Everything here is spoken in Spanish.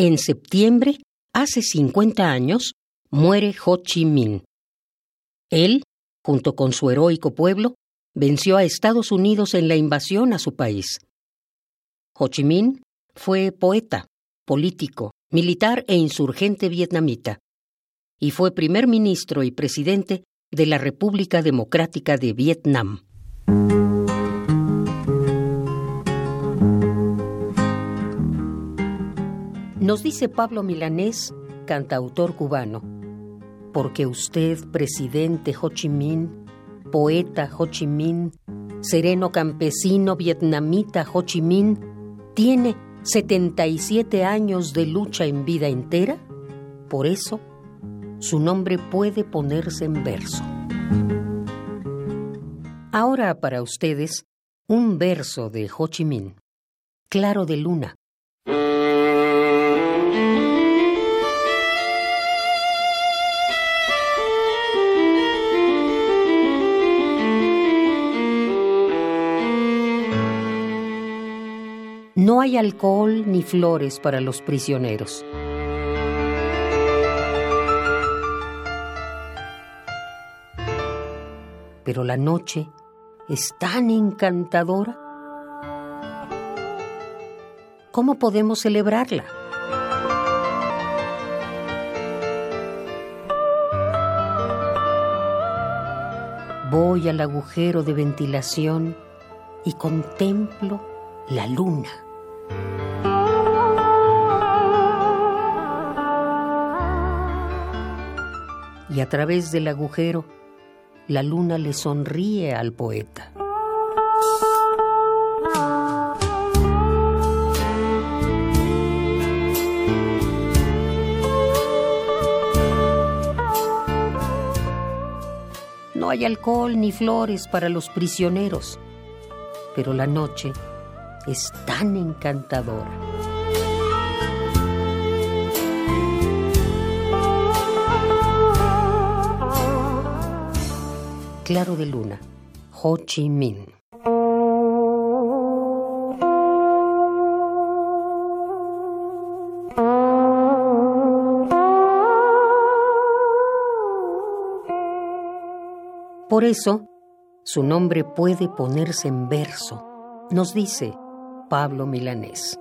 En septiembre, hace 50 años, muere Ho Chi Minh. Él, junto con su heroico pueblo, venció a Estados Unidos en la invasión a su país. Ho Chi Minh fue poeta, político, militar e insurgente vietnamita, y fue primer ministro y presidente de la República Democrática de Vietnam. Nos dice Pablo Milanés, cantautor cubano, porque usted, presidente Ho Chi Minh, poeta Ho Chi Minh, sereno campesino vietnamita Ho Chi Minh, tiene 77 años de lucha en vida entera, por eso su nombre puede ponerse en verso. Ahora para ustedes, un verso de Ho Chi Minh, Claro de Luna. No hay alcohol ni flores para los prisioneros. Pero la noche es tan encantadora. ¿Cómo podemos celebrarla? Voy al agujero de ventilación y contemplo la luna. Y a través del agujero, la luna le sonríe al poeta. No hay alcohol ni flores para los prisioneros, pero la noche es tan encantadora. Claro de Luna, Ho Chi Minh. Por eso, su nombre puede ponerse en verso, nos dice Pablo Milanés.